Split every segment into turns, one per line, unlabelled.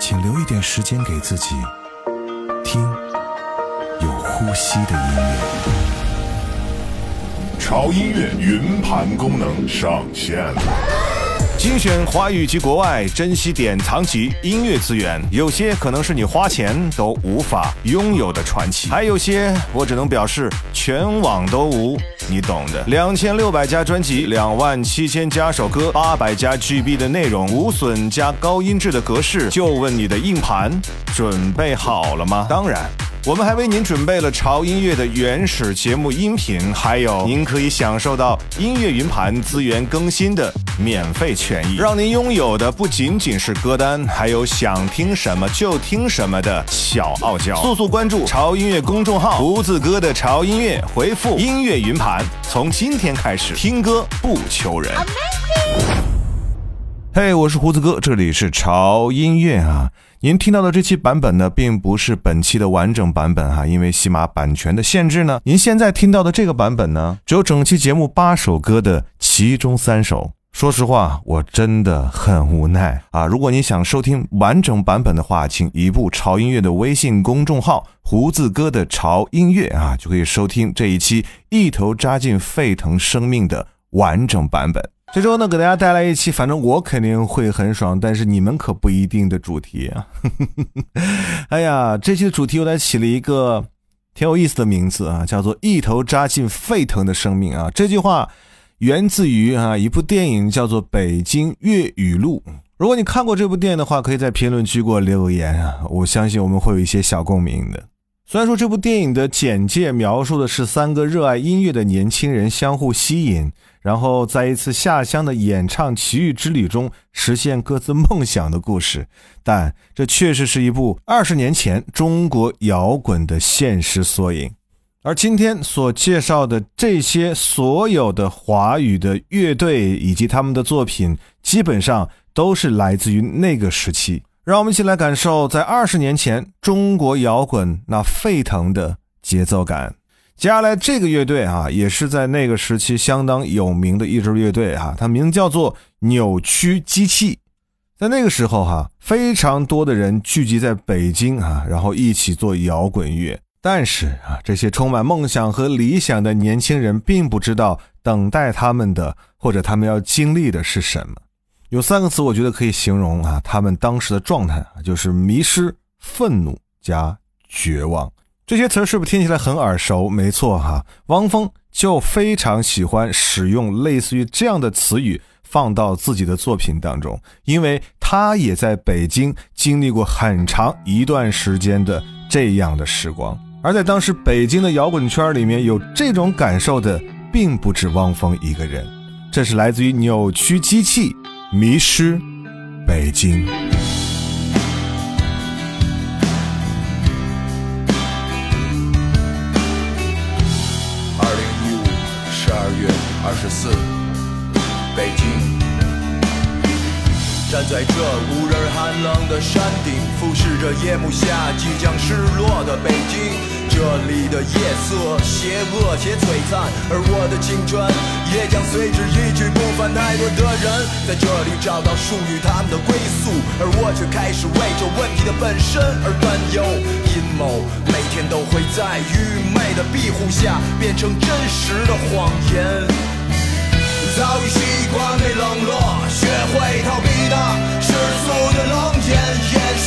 请留一点时间给自己，听有呼吸的音乐。
潮音乐云盘功能上线了。
精选华语及国外珍稀典藏级音乐资源，有些可能是你花钱都无法拥有的传奇，还有些我只能表示全网都无，你懂的。两千六百家专辑，两万七千加首歌，八百加 GB 的内容，无损加高音质的格式，就问你的硬盘准备好了吗？当然。我们还为您准备了潮音乐的原始节目音频，还有您可以享受到音乐云盘资源更新的免费权益，让您拥有的不仅仅是歌单，还有想听什么就听什么的小傲娇。速速关注潮音乐公众号，胡子哥的潮音乐，回复音乐云盘，从今天开始听歌不求人。嘿，我是胡子哥，这里是潮音乐啊。您听到的这期版本呢，并不是本期的完整版本哈，因为喜马版权的限制呢。您现在听到的这个版本呢，只有整期节目八首歌的其中三首。说实话，我真的很无奈啊！如果你想收听完整版本的话，请移步潮音乐的微信公众号“胡子哥的潮音乐”啊，就可以收听这一期一头扎进沸腾生命的完整版本。这周呢，给大家带来一期，反正我肯定会很爽，但是你们可不一定的主题啊。哎呀，这期的主题我来起了一个挺有意思的名字啊，叫做“一头扎进沸腾的生命”啊。这句话源自于啊一部电影，叫做《北京粤语录》。如果你看过这部电影的话，可以在评论区给我留言啊，我相信我们会有一些小共鸣的。虽然说这部电影的简介描述的是三个热爱音乐的年轻人相互吸引。然后在一次下乡的演唱奇遇之旅中实现各自梦想的故事，但这确实是一部二十年前中国摇滚的现实缩影。而今天所介绍的这些所有的华语的乐队以及他们的作品，基本上都是来自于那个时期。让我们一起来感受在二十年前中国摇滚那沸腾的节奏感。接下来这个乐队啊，也是在那个时期相当有名的一支乐队啊，它名叫做扭曲机器。在那个时候哈，非常多的人聚集在北京啊，然后一起做摇滚乐。但是啊，这些充满梦想和理想的年轻人并不知道等待他们的或者他们要经历的是什么。有三个词，我觉得可以形容啊，他们当时的状态啊，就是迷失、愤怒加绝望。这些词是不是听起来很耳熟？没错哈，汪峰就非常喜欢使用类似于这样的词语放到自己的作品当中，因为他也在北京经历过很长一段时间的这样的时光。而在当时北京的摇滚圈里面，有这种感受的并不止汪峰一个人。这是来自于扭曲机器，迷失北京。
二零一五十二月二十四，北京，站在这无人寒冷的山顶，俯视着夜幕下即将失落的北京。这里的夜色邪恶且璀璨，而我的青春也将随之一去不返。太多的人在这里找到属于他们的归宿，而我却开始为这问题的本身而担忧。阴谋每天都会在愚昧的庇护下变成真实的谎言。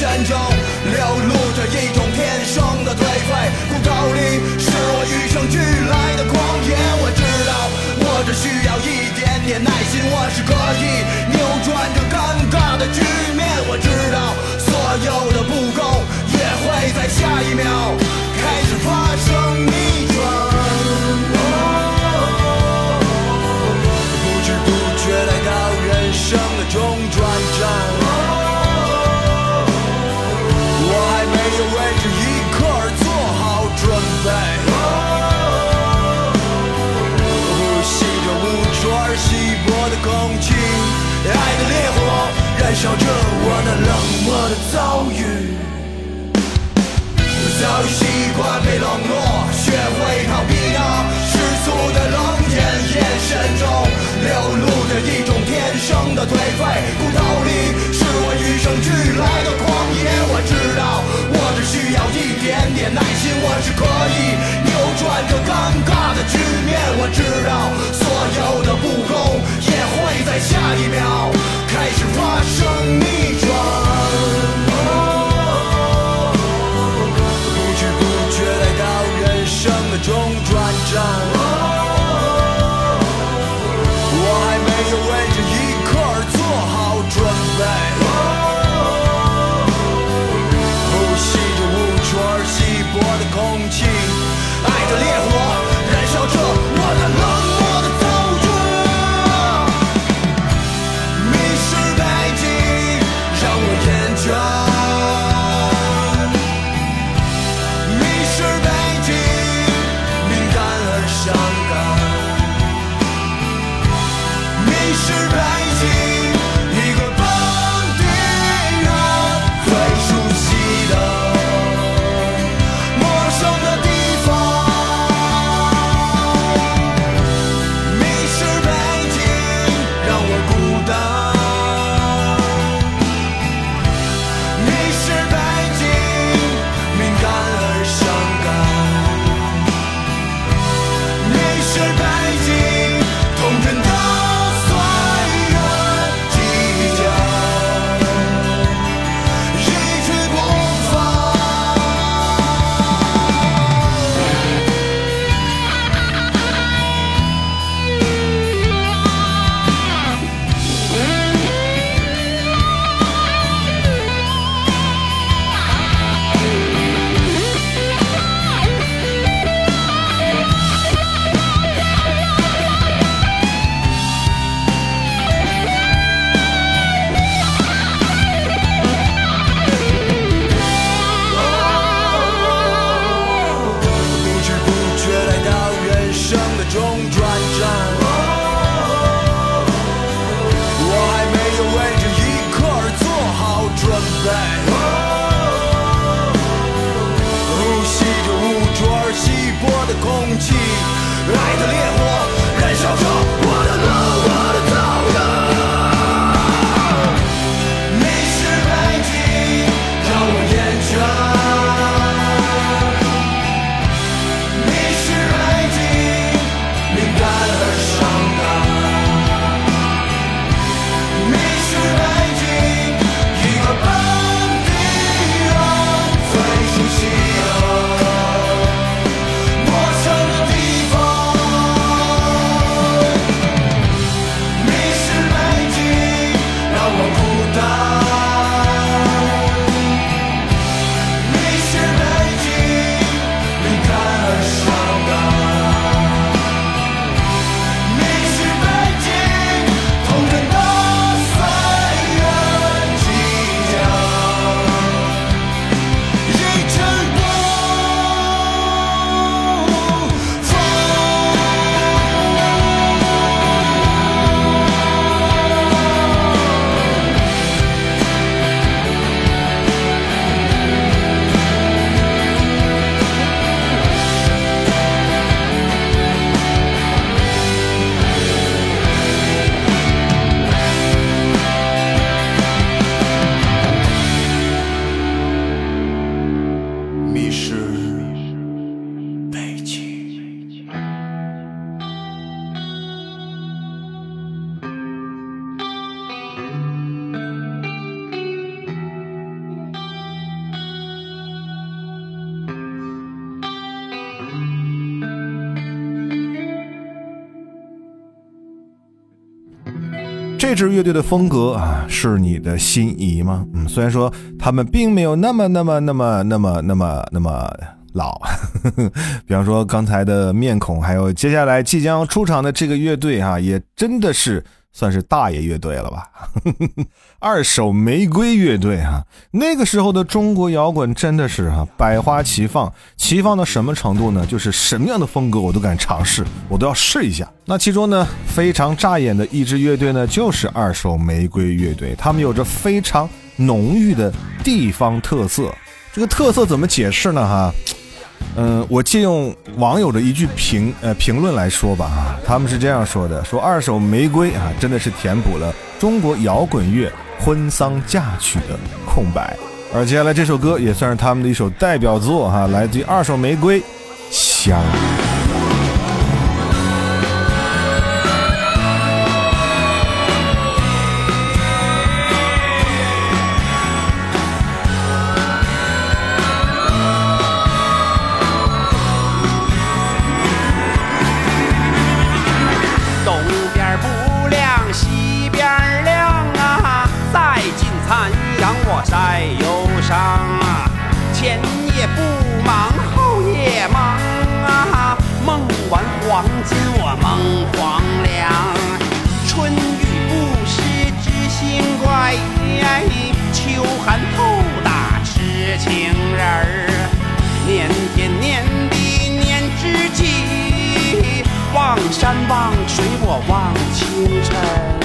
眼中流露着一种天生的颓废。骨头里是我与生俱来的狂野。我知道，我只需要一点点耐心，我是可以扭转这尴尬的局面。我知早已习惯被冷落，学会逃避那世俗的冷眼，眼神中流露着一种天生的颓废。骨头里是我与生俱来的狂野，我知道我只需要一点点耐心，我是可以扭转这尴尬的局面。我知道所有的不公也会在下一秒开始发生你转
这支乐队的风格啊，是你的心仪吗？嗯，虽然说他们并没有那么、那么、那么、那么、那么、那么老，比方说刚才的面孔，还有接下来即将出场的这个乐队啊，也真的是算是大爷乐队了吧？二手玫瑰乐队啊，那个时候的中国摇滚真的是哈、百花齐放，齐放到什么程度呢？就是什么样的风格我都敢尝试，我都要试一下。那其中呢，非常扎眼的一支乐队呢，就是二手玫瑰乐队，他们有着非常浓郁的地方特色。这个特色怎么解释呢？哈，嗯，我借用网友的一句评呃评论来说吧啊，他们是这样说的：说二手玫瑰啊，真的是填补了中国摇滚乐婚丧嫁娶的空白。而接下来这首歌也算是他们的一首代表作哈，来自于二手玫瑰，香。
也不忙后夜忙啊梦完黄金我梦黄粱。春雨不湿知心怪秋寒透打痴情人。念天念地念知己望山望水我望清晨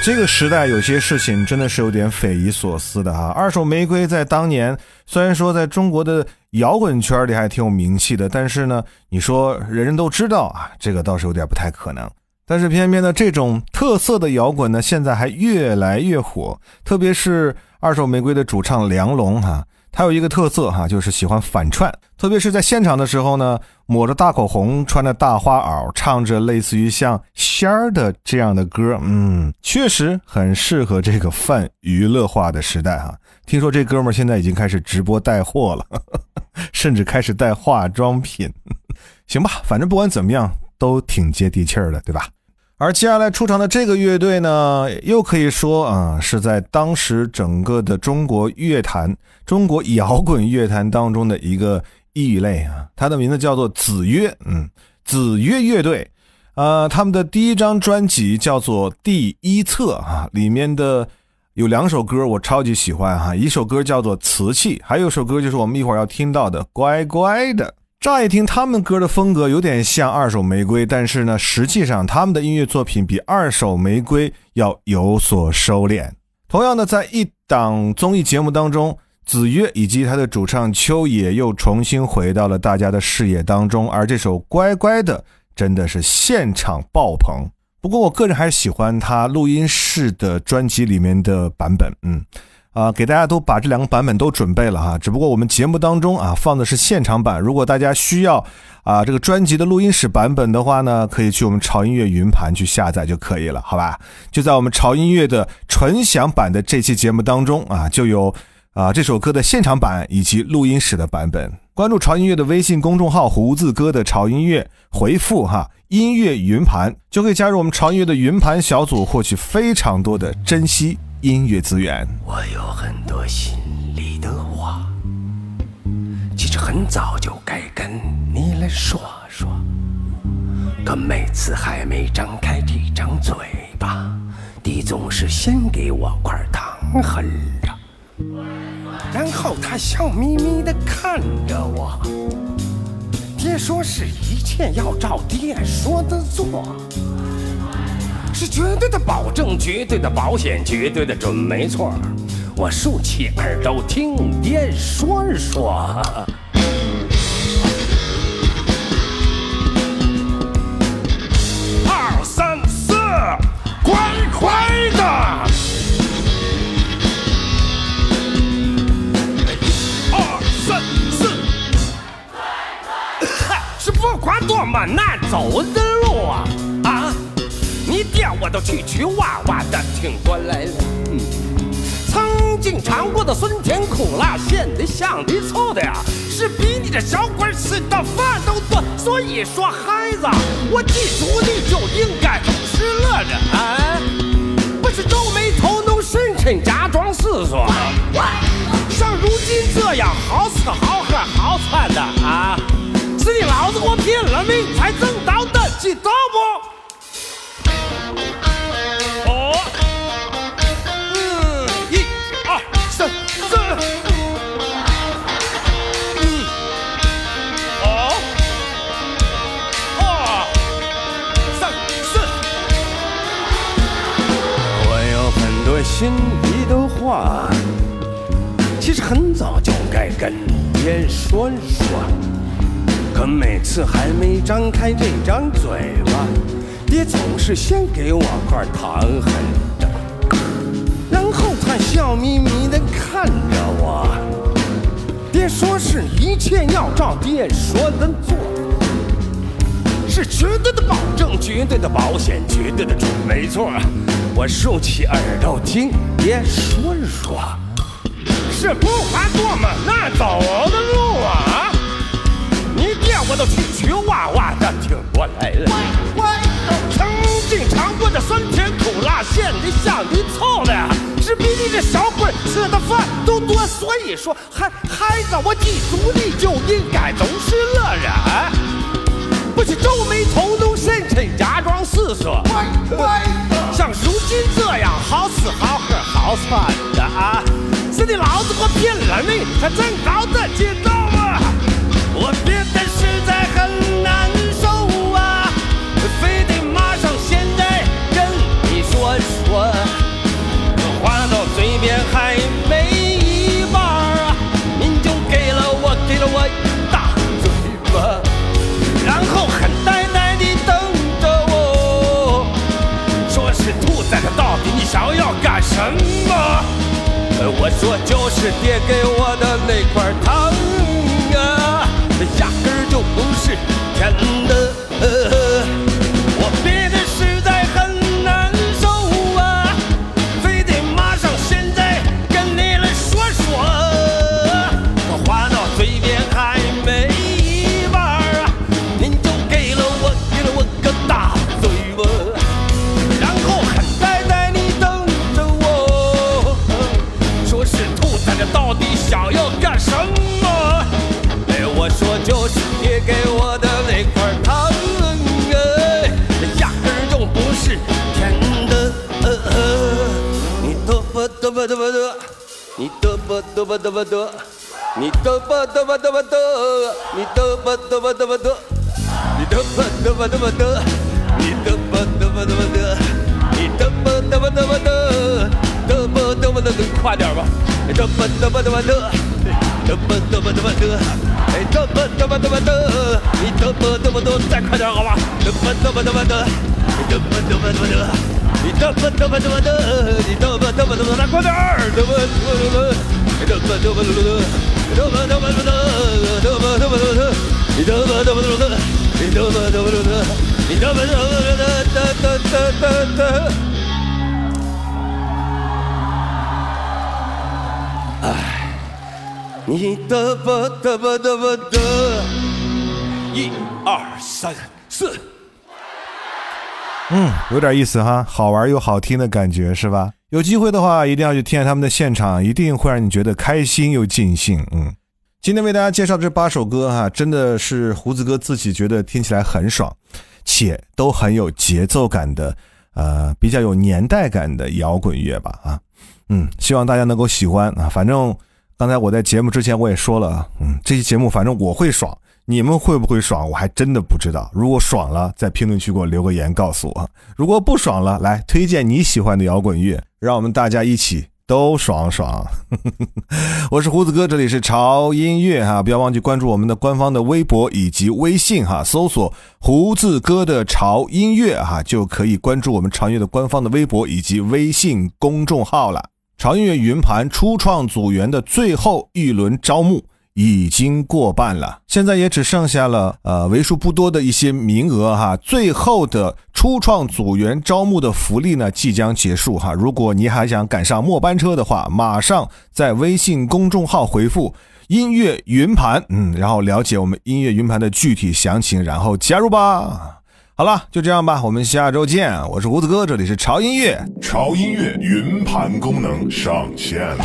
这个时代有些事情真的是有点匪夷所思的哈。二手玫瑰在当年虽然说在中国的摇滚圈里还挺有名气的，但是呢，你说人人都知道啊，这个倒是有点不太可能。但是偏偏呢，这种特色的摇滚呢，现在还越来越火，特别是二手玫瑰的主唱梁龙哈。还有一个特色哈，就是喜欢反串，特别是在现场的时候呢，抹着大口红，穿着大花袄，唱着类似于像仙儿的这样的歌，嗯，确实很适合这个泛娱乐化的时代哈。听说这哥们儿现在已经开始直播带货了，甚至开始带化妆品，行吧，反正不管怎么样都挺接地气儿的，对吧？而接下来出场的这个乐队呢，又可以说啊，是在当时整个的中国乐坛、中国摇滚乐坛当中的一个异类啊。它的名字叫做子曰，嗯，子曰乐队。呃，他们的第一张专辑叫做《第一册》啊，里面的有两首歌我超级喜欢哈，一首歌叫做《瓷器》，还有首歌就是我们一会儿要听到的《乖乖的》。乍一听他们歌的风格有点像二手玫瑰，但是呢，实际上他们的音乐作品比二手玫瑰要有所收敛。同样的，在一档综艺节目当中，子曰以及他的主唱秋野又重新回到了大家的视野当中，而这首《乖乖的》真的是现场爆棚。不过我个人还是喜欢他录音室的专辑里面的版本，嗯。啊，给大家都把这两个版本都准备了哈，只不过我们节目当中啊放的是现场版，如果大家需要啊这个专辑的录音室版本的话呢，可以去我们潮音乐云盘去下载就可以了，好吧？就在我们潮音乐的纯享版的这期节目当中啊，就有啊这首歌的现场版以及录音室的版本。关注潮音乐的微信公众号“胡子哥的潮音乐”，回复哈音乐云盘就可以加入我们潮音乐的云盘小组，获取非常多的珍惜。音乐资源。
我有很多心里的话，其实很早就该跟你来说说，可每次还没张开这张嘴巴，你总是先给我块糖哼着，然后他笑眯眯的看着我。爹说是一切要照爹说的做。是绝对的保证，绝对的保险，绝对的准没错。我竖起耳朵听爹说说。二三四，乖乖的。一二三四，是不管多么难走的路啊。一点我都曲曲弯弯的听过来了，嗯，曾经尝过的酸甜苦辣咸的香的臭的呀，是比你这小鬼吃的饭都多。所以说孩子，我记住你就应该总是乐着，哎不是皱眉头弄深沉假装思索。像如今这样好吃好喝好穿的啊，是你老子给我拼了命才挣到的，记得心里的话，其实很早就该跟爹说说，可每次还没张开这张嘴巴，爹总是先给我块糖哼着，然后他笑眯眯的看着我。爹说是一切要照爹说的做，是绝对保证，绝对的保险，绝对的准没错。我竖起耳朵听爹说说，是不怕多么难走的路啊，你爹我都曲曲哇哇的挺过来了。曾经尝过的酸甜苦辣咸的香的臭的，是比你这小鬼吃的饭都多。所以说，孩孩子，我记住你就应该总是乐人，不去皱眉头都了命才挣到的，知道吗？我憋得实在很难受啊，非得马上现在跟你说说，话到嘴边还没一半啊，您就给了我给了我一大嘴巴，然后很呆呆地等着我，说是兔崽子。到底你想要干什么？我说就是爹给我的那块糖啊，压根儿就不是甜的。得吧得吧得吧得，你得吧得吧得吧得，你得吧得吧得吧嘚，嘚吧得吧得得，快点吧，嘚吧嘚吧嘚吧嘚，嘚吧得吧得吧得，哎得吧得吧得吧得，你得吧得吧得，再快点好吧，得吧得吧得吧嘚，嘚吧嘚吧嘚吧嘚。你嘚吧嘚吧嘚吧嘚，你嘚吧嘚吧嘚吧，来快点儿！嘚吧嘚吧嘚吧，你嘚吧嘚吧嘚吧嘚，嘚吧嘚吧嘚吧嘚，嘚吧嘚吧嘚吧嘚，你嘚吧嘚吧嘚吧嘚，你嘚吧嘚吧嘚吧嘚，你嘚吧嘚吧嘚吧嘚嘚嘚嘚嘚。哎，你嘚吧嘚吧嘚吧嘚，一二三四。
嗯，有点意思哈，好玩又好听的感觉是吧？有机会的话，一定要去听下他们的现场，一定会让你觉得开心又尽兴。嗯，今天为大家介绍这八首歌哈，真的是胡子哥自己觉得听起来很爽，且都很有节奏感的，呃，比较有年代感的摇滚乐吧啊。嗯，希望大家能够喜欢啊。反正刚才我在节目之前我也说了，嗯，这期节目反正我会爽。你们会不会爽？我还真的不知道。如果爽了，在评论区给我留个言告诉我；如果不爽了，来推荐你喜欢的摇滚乐，让我们大家一起都爽爽。我是胡子哥，这里是潮音乐哈，不要忘记关注我们的官方的微博以及微信哈，搜索“胡子哥的潮音乐”哈，就可以关注我们潮音乐的官方的微博以及微信公众号了。潮音乐云盘初创组员的最后一轮招募。已经过半了，现在也只剩下了呃为数不多的一些名额哈。最后的初创组员招募的福利呢即将结束哈。如果你还想赶上末班车的话，马上在微信公众号回复“音乐云盘”，嗯，然后了解我们音乐云盘的具体详情，然后加入吧。好了，就这样吧，我们下周见。我是胡子哥，这里是潮音乐，
潮音乐云盘功能上线了。